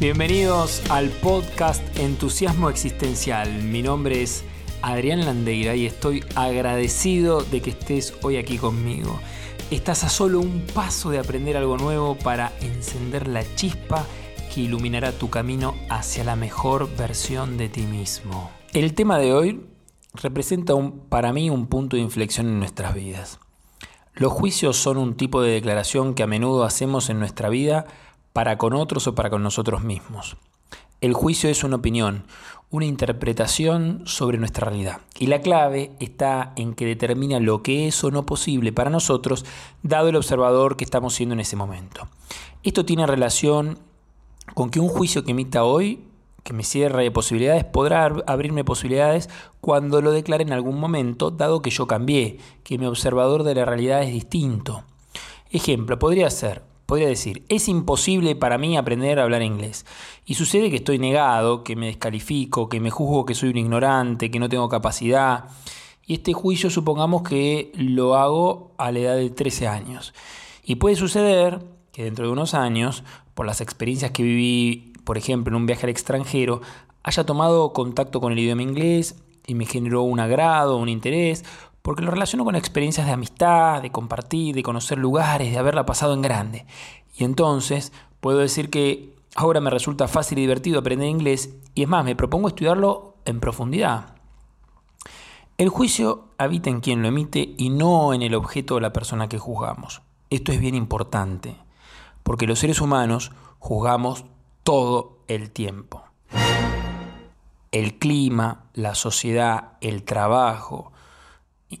Bienvenidos al podcast Entusiasmo Existencial. Mi nombre es Adrián Landeira y estoy agradecido de que estés hoy aquí conmigo. Estás a solo un paso de aprender algo nuevo para encender la chispa que iluminará tu camino hacia la mejor versión de ti mismo. El tema de hoy representa para mí un punto de inflexión en nuestras vidas. Los juicios son un tipo de declaración que a menudo hacemos en nuestra vida para con otros o para con nosotros mismos. El juicio es una opinión, una interpretación sobre nuestra realidad. Y la clave está en que determina lo que es o no posible para nosotros, dado el observador que estamos siendo en ese momento. Esto tiene relación con que un juicio que emita hoy, que me cierra de posibilidades, podrá abrirme posibilidades cuando lo declare en algún momento, dado que yo cambié, que mi observador de la realidad es distinto. Ejemplo, podría ser, podría decir, es imposible para mí aprender a hablar inglés. Y sucede que estoy negado, que me descalifico, que me juzgo que soy un ignorante, que no tengo capacidad. Y este juicio supongamos que lo hago a la edad de 13 años. Y puede suceder que dentro de unos años, por las experiencias que viví, por ejemplo, en un viaje al extranjero, haya tomado contacto con el idioma inglés y me generó un agrado, un interés, porque lo relaciono con experiencias de amistad, de compartir, de conocer lugares, de haberla pasado en grande. Y entonces puedo decir que ahora me resulta fácil y divertido aprender inglés y es más, me propongo estudiarlo en profundidad. El juicio habita en quien lo emite y no en el objeto o la persona que juzgamos. Esto es bien importante, porque los seres humanos juzgamos todo el tiempo. El clima, la sociedad, el trabajo,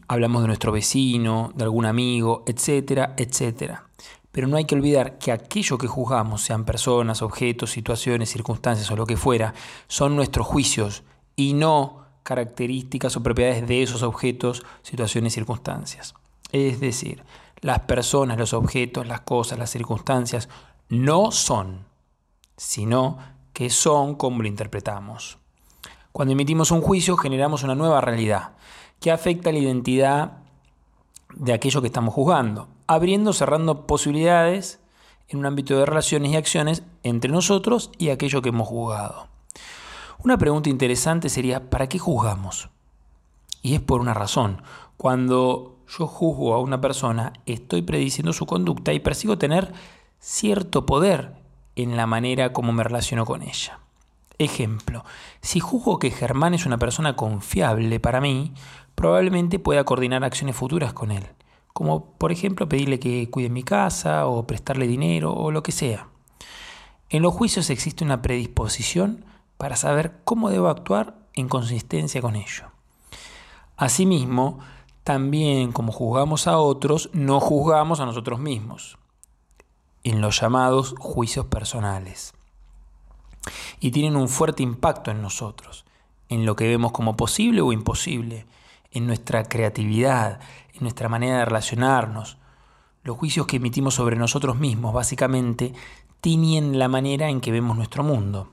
hablamos de nuestro vecino, de algún amigo, etcétera, etcétera. Pero no hay que olvidar que aquello que juzgamos, sean personas, objetos, situaciones, circunstancias o lo que fuera, son nuestros juicios y no características o propiedades de esos objetos, situaciones, circunstancias. Es decir, las personas, los objetos, las cosas, las circunstancias no son, sino que son como lo interpretamos. Cuando emitimos un juicio generamos una nueva realidad que afecta la identidad de aquello que estamos juzgando, abriendo, cerrando posibilidades en un ámbito de relaciones y acciones entre nosotros y aquello que hemos juzgado. Una pregunta interesante sería, ¿para qué juzgamos? Y es por una razón. Cuando yo juzgo a una persona, estoy prediciendo su conducta y persigo tener cierto poder en la manera como me relaciono con ella. Ejemplo, si juzgo que Germán es una persona confiable para mí, probablemente pueda coordinar acciones futuras con él, como por ejemplo pedirle que cuide mi casa o prestarle dinero o lo que sea. En los juicios existe una predisposición para saber cómo debo actuar en consistencia con ello. Asimismo, también como juzgamos a otros, no juzgamos a nosotros mismos, en los llamados juicios personales. Y tienen un fuerte impacto en nosotros, en lo que vemos como posible o imposible, en nuestra creatividad, en nuestra manera de relacionarnos. Los juicios que emitimos sobre nosotros mismos básicamente tiñen la manera en que vemos nuestro mundo.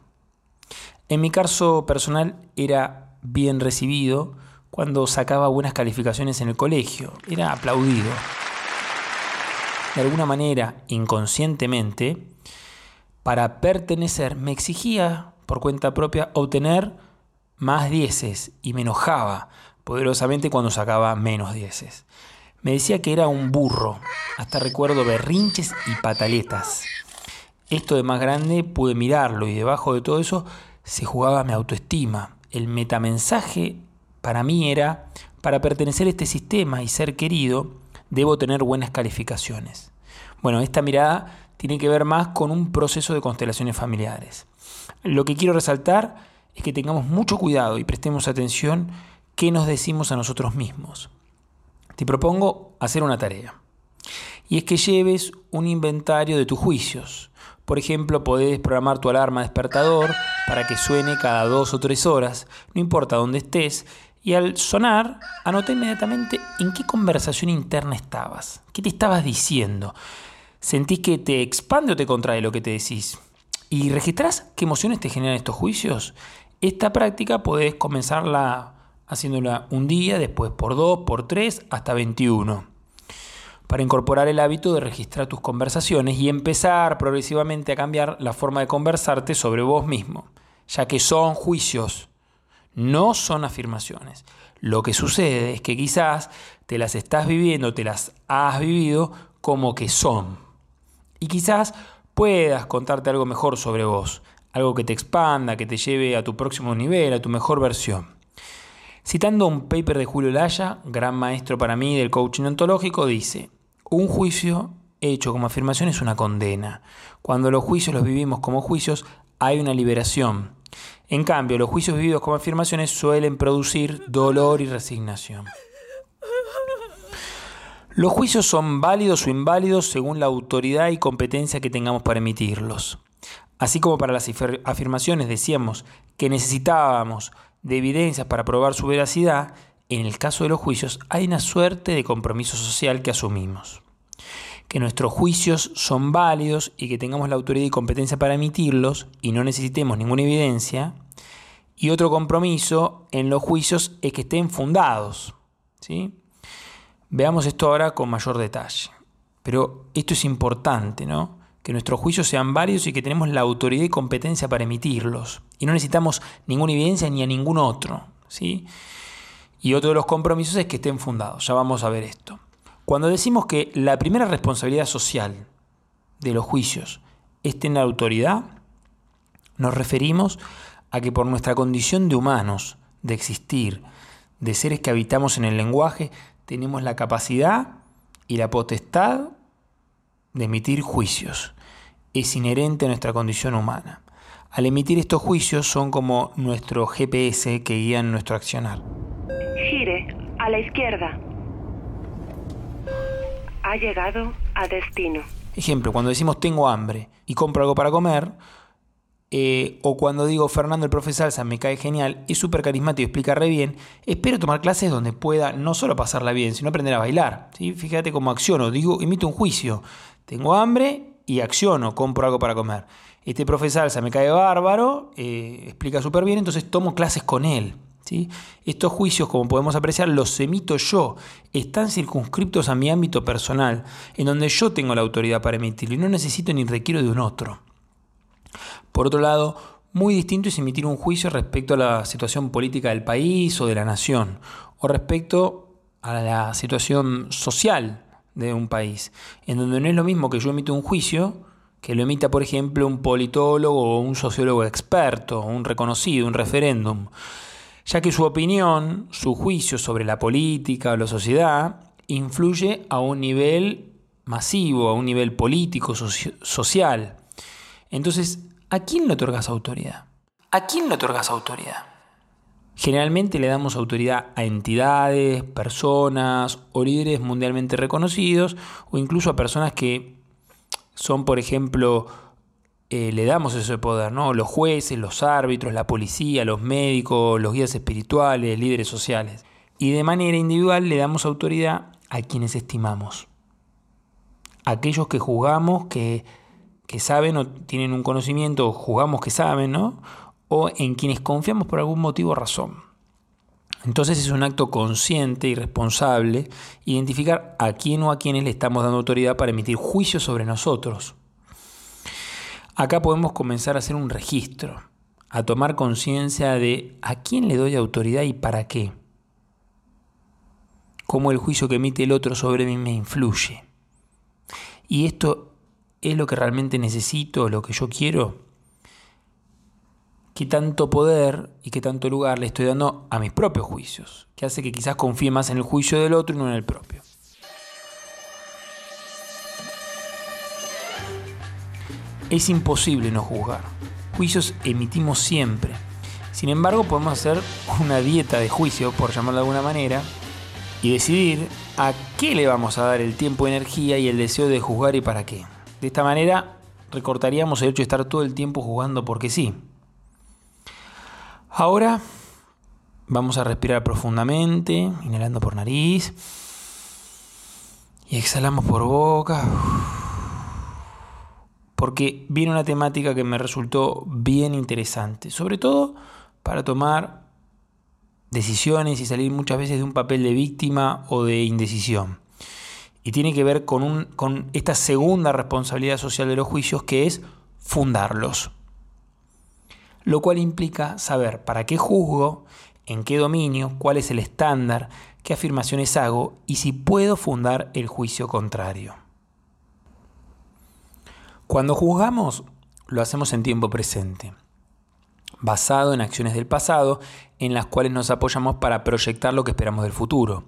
En mi caso personal era bien recibido cuando sacaba buenas calificaciones en el colegio, era aplaudido. De alguna manera, inconscientemente, para pertenecer me exigía por cuenta propia obtener más dieces y me enojaba poderosamente cuando sacaba menos dieces. Me decía que era un burro, hasta recuerdo berrinches y pataletas. Esto de más grande pude mirarlo y debajo de todo eso se jugaba mi autoestima. El metamensaje para mí era, para pertenecer a este sistema y ser querido, debo tener buenas calificaciones. Bueno, esta mirada tiene que ver más con un proceso de constelaciones familiares. Lo que quiero resaltar es que tengamos mucho cuidado y prestemos atención qué nos decimos a nosotros mismos. Te propongo hacer una tarea. Y es que lleves un inventario de tus juicios. Por ejemplo, podés programar tu alarma despertador para que suene cada dos o tres horas, no importa dónde estés, y al sonar, anota inmediatamente en qué conversación interna estabas, qué te estabas diciendo. ¿Sentís que te expande o te contrae lo que te decís? ¿Y registrás qué emociones te generan estos juicios? Esta práctica podés comenzarla haciéndola un día, después por dos, por tres, hasta 21. para incorporar el hábito de registrar tus conversaciones y empezar progresivamente a cambiar la forma de conversarte sobre vos mismo, ya que son juicios, no son afirmaciones. Lo que sucede es que quizás te las estás viviendo, te las has vivido como que son. Y quizás puedas contarte algo mejor sobre vos, algo que te expanda, que te lleve a tu próximo nivel, a tu mejor versión. Citando un paper de Julio Laya, gran maestro para mí del coaching ontológico, dice, un juicio hecho como afirmación es una condena. Cuando los juicios los vivimos como juicios, hay una liberación. En cambio, los juicios vividos como afirmaciones suelen producir dolor y resignación. Los juicios son válidos o inválidos según la autoridad y competencia que tengamos para emitirlos. Así como para las afirmaciones decíamos que necesitábamos de evidencias para probar su veracidad, en el caso de los juicios hay una suerte de compromiso social que asumimos. Que nuestros juicios son válidos y que tengamos la autoridad y competencia para emitirlos y no necesitemos ninguna evidencia. Y otro compromiso en los juicios es que estén fundados. ¿sí? Veamos esto ahora con mayor detalle. Pero esto es importante, ¿no? Que nuestros juicios sean válidos y que tenemos la autoridad y competencia para emitirlos. Y no necesitamos ninguna evidencia ni a ningún otro. ¿sí? Y otro de los compromisos es que estén fundados. Ya vamos a ver esto. Cuando decimos que la primera responsabilidad social de los juicios es tener autoridad, nos referimos a que por nuestra condición de humanos, de existir, de seres que habitamos en el lenguaje, tenemos la capacidad y la potestad de emitir juicios. Es inherente a nuestra condición humana. Al emitir estos juicios son como nuestro GPS que guían nuestro accionar. Gire a la izquierda. Ha llegado a destino. Ejemplo, cuando decimos tengo hambre y compro algo para comer, eh, o cuando digo Fernando el profe Salsa me cae genial, es súper carismático y explica re bien, espero tomar clases donde pueda no solo pasarla bien, sino aprender a bailar. ¿sí? Fíjate cómo acciono, digo, emito un juicio. Tengo hambre y acciono, compro algo para comer. Este profe Salsa me cae bárbaro, eh, explica súper bien, entonces tomo clases con él. ¿sí? Estos juicios, como podemos apreciar, los emito yo. Están circunscriptos a mi ámbito personal, en donde yo tengo la autoridad para emitirlo y no necesito ni requiero de un otro. Por otro lado, muy distinto es emitir un juicio respecto a la situación política del país o de la nación, o respecto a la situación social de un país, en donde no es lo mismo que yo emito un juicio que lo emita, por ejemplo, un politólogo o un sociólogo experto, un reconocido, un referéndum, ya que su opinión, su juicio sobre la política o la sociedad, influye a un nivel masivo, a un nivel político, social. Entonces, ¿a quién le otorgas autoridad? ¿A quién le otorgas autoridad? Generalmente le damos autoridad a entidades, personas o líderes mundialmente reconocidos o incluso a personas que son, por ejemplo, eh, le damos ese poder, ¿no? Los jueces, los árbitros, la policía, los médicos, los guías espirituales, líderes sociales. Y de manera individual le damos autoridad a quienes estimamos. Aquellos que juzgamos que que saben o tienen un conocimiento, o jugamos que saben, ¿no? O en quienes confiamos por algún motivo o razón. Entonces es un acto consciente y responsable identificar a quién o a quienes le estamos dando autoridad para emitir juicios sobre nosotros. Acá podemos comenzar a hacer un registro, a tomar conciencia de a quién le doy autoridad y para qué. Cómo el juicio que emite el otro sobre mí me influye. Y esto ¿Es lo que realmente necesito, lo que yo quiero? ¿Qué tanto poder y qué tanto lugar le estoy dando a mis propios juicios? Que hace que quizás confíe más en el juicio del otro y no en el propio. Es imposible no juzgar. Juicios emitimos siempre. Sin embargo, podemos hacer una dieta de juicio, por llamarlo de alguna manera, y decidir a qué le vamos a dar el tiempo, energía y el deseo de juzgar y para qué. De esta manera recortaríamos el hecho de estar todo el tiempo jugando porque sí. Ahora vamos a respirar profundamente, inhalando por nariz y exhalamos por boca. Porque viene una temática que me resultó bien interesante, sobre todo para tomar decisiones y salir muchas veces de un papel de víctima o de indecisión. Y tiene que ver con, con esta segunda responsabilidad social de los juicios que es fundarlos. Lo cual implica saber para qué juzgo, en qué dominio, cuál es el estándar, qué afirmaciones hago y si puedo fundar el juicio contrario. Cuando juzgamos, lo hacemos en tiempo presente, basado en acciones del pasado en las cuales nos apoyamos para proyectar lo que esperamos del futuro.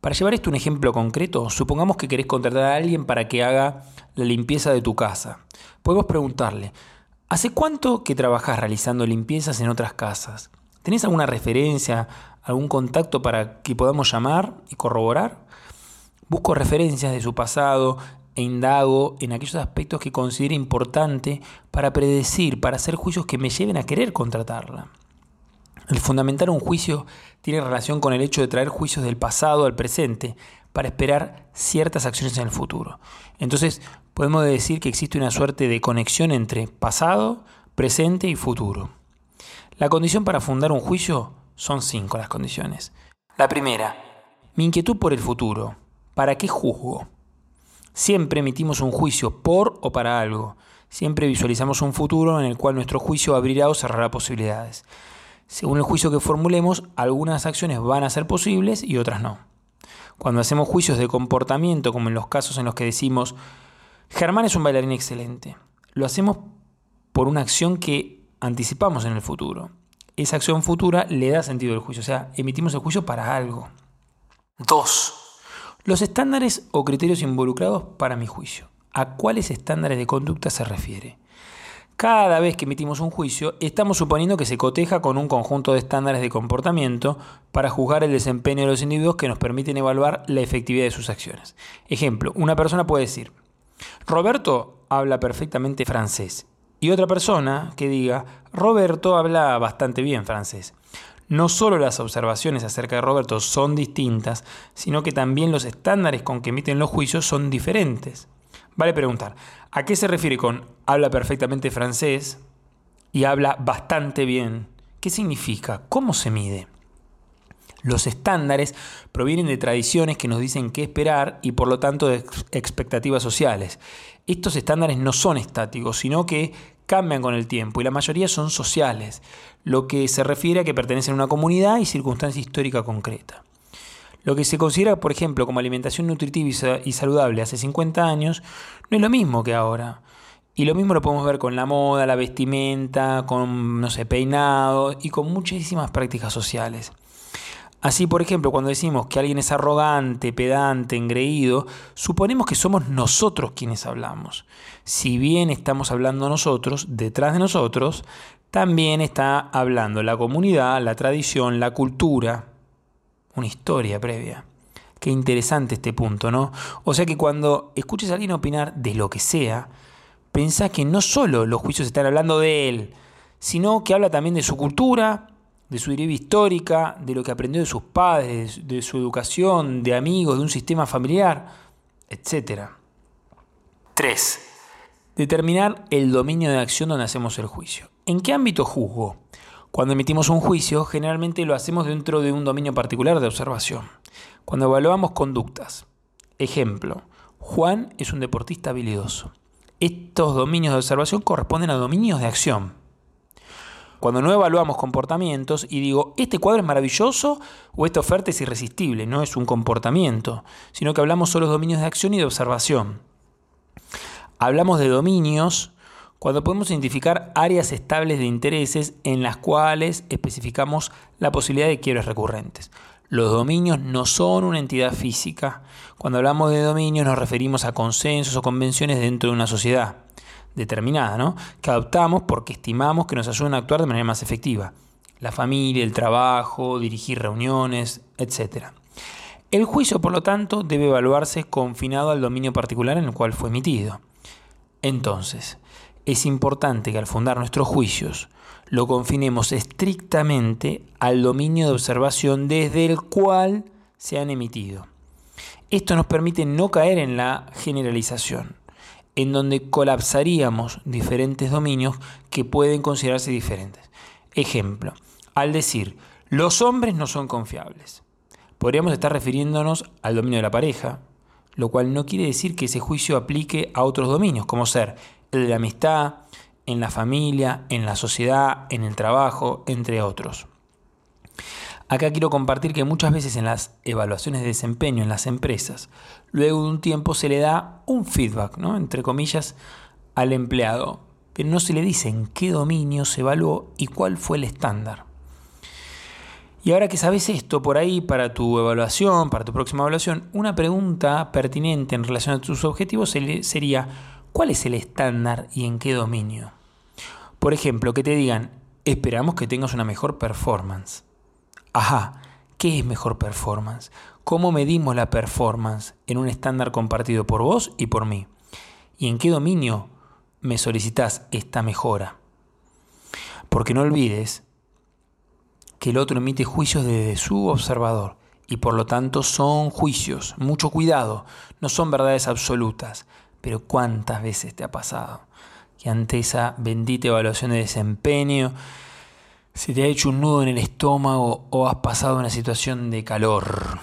Para llevar esto un ejemplo concreto, supongamos que querés contratar a alguien para que haga la limpieza de tu casa. Podemos preguntarle, ¿hace cuánto que trabajas realizando limpiezas en otras casas? ¿Tenés alguna referencia, algún contacto para que podamos llamar y corroborar? Busco referencias de su pasado, e indago en aquellos aspectos que considere importante para predecir, para hacer juicios que me lleven a querer contratarla. El fundamentar un juicio tiene relación con el hecho de traer juicios del pasado al presente para esperar ciertas acciones en el futuro. Entonces, podemos decir que existe una suerte de conexión entre pasado, presente y futuro. La condición para fundar un juicio son cinco las condiciones. La primera, mi inquietud por el futuro. ¿Para qué juzgo? Siempre emitimos un juicio por o para algo. Siempre visualizamos un futuro en el cual nuestro juicio abrirá o cerrará posibilidades. Según el juicio que formulemos, algunas acciones van a ser posibles y otras no. Cuando hacemos juicios de comportamiento, como en los casos en los que decimos, Germán es un bailarín excelente, lo hacemos por una acción que anticipamos en el futuro. Esa acción futura le da sentido al juicio, o sea, emitimos el juicio para algo. 2. Los estándares o criterios involucrados para mi juicio. ¿A cuáles estándares de conducta se refiere? Cada vez que emitimos un juicio, estamos suponiendo que se coteja con un conjunto de estándares de comportamiento para juzgar el desempeño de los individuos que nos permiten evaluar la efectividad de sus acciones. Ejemplo, una persona puede decir, Roberto habla perfectamente francés. Y otra persona que diga, Roberto habla bastante bien francés. No solo las observaciones acerca de Roberto son distintas, sino que también los estándares con que emiten los juicios son diferentes. Vale preguntar, ¿a qué se refiere con habla perfectamente francés y habla bastante bien? ¿Qué significa? ¿Cómo se mide? Los estándares provienen de tradiciones que nos dicen qué esperar y por lo tanto de expectativas sociales. Estos estándares no son estáticos, sino que cambian con el tiempo y la mayoría son sociales, lo que se refiere a que pertenecen a una comunidad y circunstancia histórica concreta. Lo que se considera, por ejemplo, como alimentación nutritiva y saludable hace 50 años, no es lo mismo que ahora. Y lo mismo lo podemos ver con la moda, la vestimenta, con, no sé, peinado y con muchísimas prácticas sociales. Así, por ejemplo, cuando decimos que alguien es arrogante, pedante, engreído, suponemos que somos nosotros quienes hablamos. Si bien estamos hablando nosotros, detrás de nosotros, también está hablando la comunidad, la tradición, la cultura, una historia previa. Qué interesante este punto, ¿no? O sea que cuando escuches a alguien opinar de lo que sea, pensá que no solo los juicios están hablando de él, sino que habla también de su cultura, de su deriva histórica, de lo que aprendió de sus padres, de su educación, de amigos, de un sistema familiar, etc. 3. Determinar el dominio de acción donde hacemos el juicio. ¿En qué ámbito juzgo? Cuando emitimos un juicio, generalmente lo hacemos dentro de un dominio particular de observación. Cuando evaluamos conductas. Ejemplo, Juan es un deportista habilidoso. Estos dominios de observación corresponden a dominios de acción. Cuando no evaluamos comportamientos y digo, este cuadro es maravilloso o esta oferta es irresistible, no es un comportamiento, sino que hablamos solo de dominios de acción y de observación. Hablamos de dominios cuando podemos identificar áreas estables de intereses en las cuales especificamos la posibilidad de quiebres recurrentes. Los dominios no son una entidad física. Cuando hablamos de dominios nos referimos a consensos o convenciones dentro de una sociedad determinada, ¿no? que adoptamos porque estimamos que nos ayudan a actuar de manera más efectiva. La familia, el trabajo, dirigir reuniones, etc. El juicio, por lo tanto, debe evaluarse confinado al dominio particular en el cual fue emitido. Entonces, es importante que al fundar nuestros juicios lo confinemos estrictamente al dominio de observación desde el cual se han emitido. Esto nos permite no caer en la generalización en donde colapsaríamos diferentes dominios que pueden considerarse diferentes. Ejemplo, al decir, los hombres no son confiables, podríamos estar refiriéndonos al dominio de la pareja, lo cual no quiere decir que ese juicio aplique a otros dominios, como ser el de la amistad, en la familia, en la sociedad, en el trabajo, entre otros. Acá quiero compartir que muchas veces en las evaluaciones de desempeño en las empresas, luego de un tiempo se le da un feedback, ¿no? entre comillas, al empleado, pero no se le dice en qué dominio se evaluó y cuál fue el estándar. Y ahora que sabes esto, por ahí para tu evaluación, para tu próxima evaluación, una pregunta pertinente en relación a tus objetivos sería, ¿cuál es el estándar y en qué dominio? Por ejemplo, que te digan, esperamos que tengas una mejor performance. Ajá, ¿qué es mejor performance? ¿Cómo medimos la performance en un estándar compartido por vos y por mí? ¿Y en qué dominio me solicitas esta mejora? Porque no olvides que el otro emite juicios desde su observador y por lo tanto son juicios. Mucho cuidado, no son verdades absolutas. Pero ¿cuántas veces te ha pasado que ante esa bendita evaluación de desempeño se te ha hecho un nudo en el estómago o has pasado una situación de calor?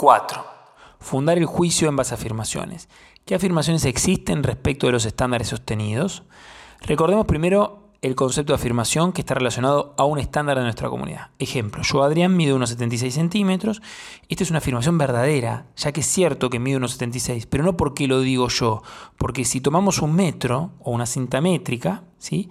4. Fundar el juicio en base a afirmaciones. ¿Qué afirmaciones existen respecto de los estándares sostenidos? Recordemos primero el concepto de afirmación que está relacionado a un estándar de nuestra comunidad. Ejemplo, yo Adrián mido unos 76 centímetros. Esta es una afirmación verdadera, ya que es cierto que mido unos 76, pero no porque lo digo yo, porque si tomamos un metro o una cinta métrica, ¿sí?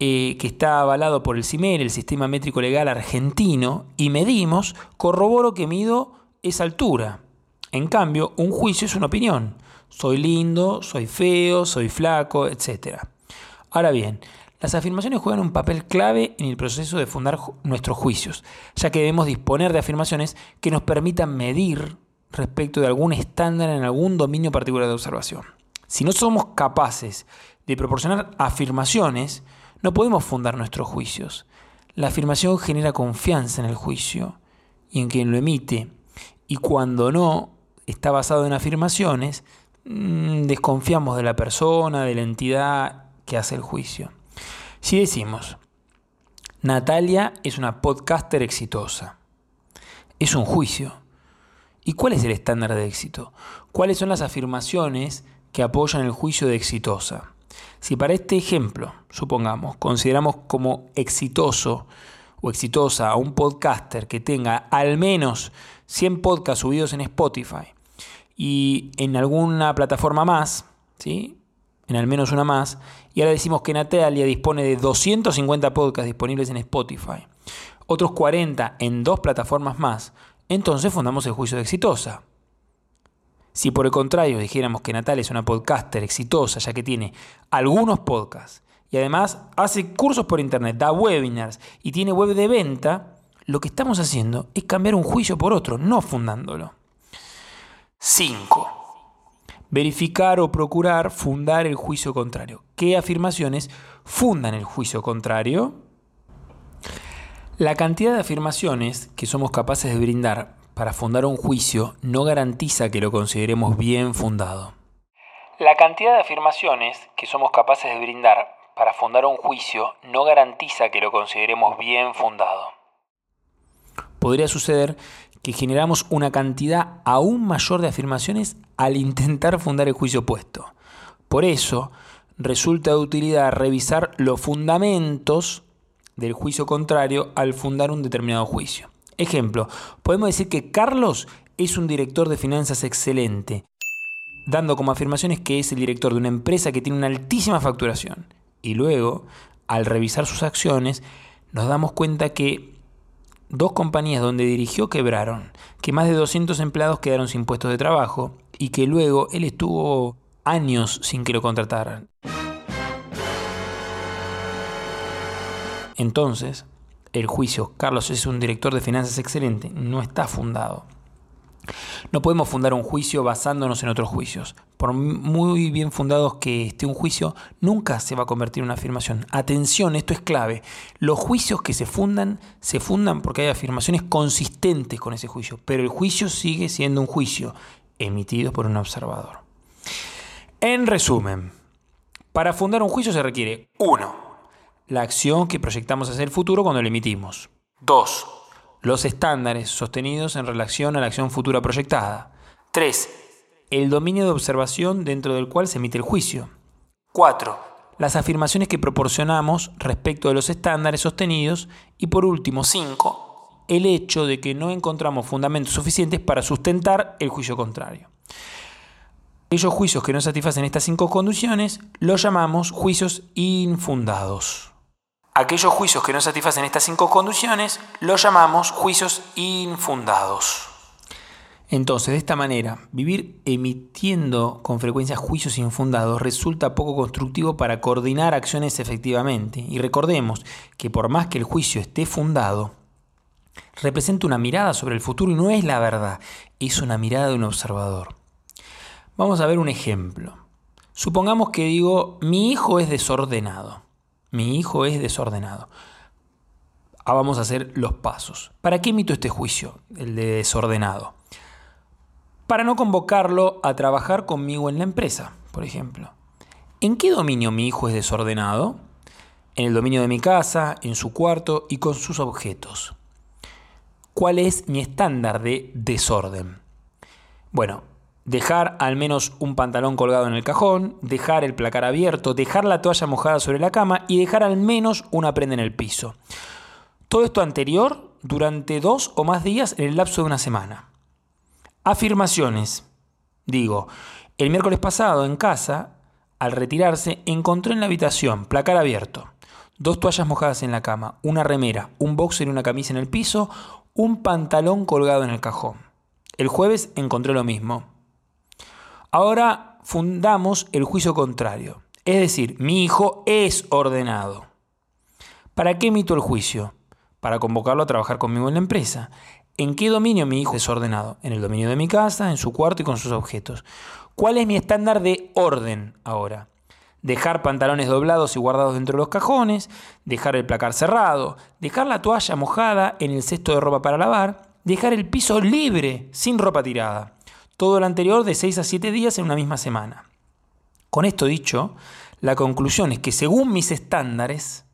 Eh, que está avalado por el CIMER, el Sistema Métrico Legal Argentino, y medimos, corroboro que mido esa altura. En cambio, un juicio es una opinión. Soy lindo, soy feo, soy flaco, etc. Ahora bien, las afirmaciones juegan un papel clave en el proceso de fundar nuestros juicios, ya que debemos disponer de afirmaciones que nos permitan medir respecto de algún estándar en algún dominio particular de observación. Si no somos capaces de proporcionar afirmaciones, no podemos fundar nuestros juicios. La afirmación genera confianza en el juicio y en quien lo emite, y cuando no está basado en afirmaciones, mm, desconfiamos de la persona, de la entidad que hace el juicio. Si decimos, Natalia es una podcaster exitosa, es un juicio. ¿Y cuál es el estándar de éxito? ¿Cuáles son las afirmaciones que apoyan el juicio de exitosa? Si para este ejemplo, supongamos, consideramos como exitoso o exitosa a un podcaster que tenga al menos 100 podcasts subidos en Spotify y en alguna plataforma más, ¿sí? en al menos una más, y ahora decimos que Natalia dispone de 250 podcasts disponibles en Spotify, otros 40 en dos plataformas más, entonces fundamos el juicio de exitosa. Si por el contrario dijéramos que Natalia es una podcaster exitosa ya que tiene algunos podcasts y además hace cursos por internet, da webinars y tiene web de venta, lo que estamos haciendo es cambiar un juicio por otro, no fundándolo. 5. Verificar o procurar fundar el juicio contrario. ¿Qué afirmaciones fundan el juicio contrario? La cantidad de afirmaciones que somos capaces de brindar para fundar un juicio no garantiza que lo consideremos bien fundado. La cantidad de afirmaciones que somos capaces de brindar para fundar un juicio no garantiza que lo consideremos bien fundado. Podría suceder que generamos una cantidad aún mayor de afirmaciones al intentar fundar el juicio opuesto. Por eso, resulta de utilidad revisar los fundamentos del juicio contrario al fundar un determinado juicio. Ejemplo, podemos decir que Carlos es un director de finanzas excelente, dando como afirmaciones que es el director de una empresa que tiene una altísima facturación. Y luego, al revisar sus acciones, nos damos cuenta que dos compañías donde dirigió quebraron, que más de 200 empleados quedaron sin puestos de trabajo y que luego él estuvo años sin que lo contrataran. Entonces, el juicio, Carlos es un director de finanzas excelente, no está fundado. No podemos fundar un juicio basándonos en otros juicios. Por muy bien fundados que esté un juicio, nunca se va a convertir en una afirmación. Atención, esto es clave. Los juicios que se fundan, se fundan porque hay afirmaciones consistentes con ese juicio, pero el juicio sigue siendo un juicio emitido por un observador. En resumen, para fundar un juicio se requiere 1. La acción que proyectamos hacia el futuro cuando lo emitimos. 2 los estándares sostenidos en relación a la acción futura proyectada. 3. El dominio de observación dentro del cual se emite el juicio. 4. Las afirmaciones que proporcionamos respecto de los estándares sostenidos. Y por último, 5. El hecho de que no encontramos fundamentos suficientes para sustentar el juicio contrario. Aquellos juicios que no satisfacen estas cinco condiciones los llamamos juicios infundados. Aquellos juicios que no satisfacen estas cinco condiciones los llamamos juicios infundados. Entonces, de esta manera, vivir emitiendo con frecuencia juicios infundados resulta poco constructivo para coordinar acciones efectivamente. Y recordemos que por más que el juicio esté fundado, representa una mirada sobre el futuro y no es la verdad, es una mirada de un observador. Vamos a ver un ejemplo. Supongamos que digo, mi hijo es desordenado. Mi hijo es desordenado. Ah, vamos a hacer los pasos. ¿Para qué emito este juicio, el de desordenado? Para no convocarlo a trabajar conmigo en la empresa, por ejemplo. ¿En qué dominio mi hijo es desordenado? En el dominio de mi casa, en su cuarto y con sus objetos. ¿Cuál es mi estándar de desorden? Bueno, dejar al menos un pantalón colgado en el cajón, dejar el placar abierto, dejar la toalla mojada sobre la cama y dejar al menos una prenda en el piso. Todo esto anterior durante dos o más días en el lapso de una semana. Afirmaciones. Digo, el miércoles pasado en casa, al retirarse, encontré en la habitación placar abierto, dos toallas mojadas en la cama, una remera, un boxer y una camisa en el piso, un pantalón colgado en el cajón. El jueves encontré lo mismo, Ahora fundamos el juicio contrario. Es decir, mi hijo es ordenado. ¿Para qué emito el juicio? Para convocarlo a trabajar conmigo en la empresa. ¿En qué dominio mi hijo es ordenado? En el dominio de mi casa, en su cuarto y con sus objetos. ¿Cuál es mi estándar de orden ahora? Dejar pantalones doblados y guardados dentro de los cajones, dejar el placar cerrado, dejar la toalla mojada en el cesto de ropa para lavar, dejar el piso libre, sin ropa tirada todo lo anterior de 6 a 7 días en una misma semana. Con esto dicho, la conclusión es que según mis estándares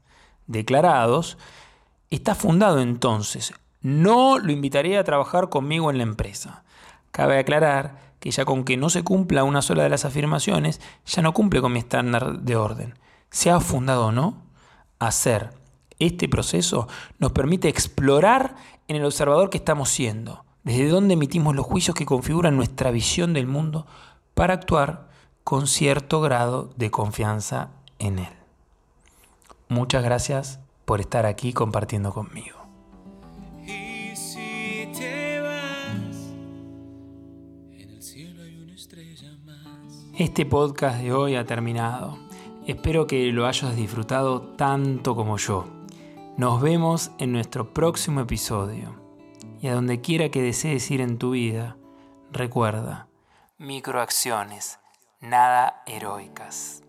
declarados, está fundado entonces. No lo invitaré a trabajar conmigo en la empresa. Cabe aclarar que ya con que no se cumpla una sola de las afirmaciones, ya no cumple con mi estándar de orden. Sea fundado o no, hacer este proceso nos permite explorar en el observador que estamos siendo desde dónde emitimos los juicios que configuran nuestra visión del mundo para actuar con cierto grado de confianza en él. Muchas gracias por estar aquí compartiendo conmigo. Este podcast de hoy ha terminado. Espero que lo hayas disfrutado tanto como yo. Nos vemos en nuestro próximo episodio y a donde quiera que desees ir en tu vida, recuerda, microacciones, nada heroicas.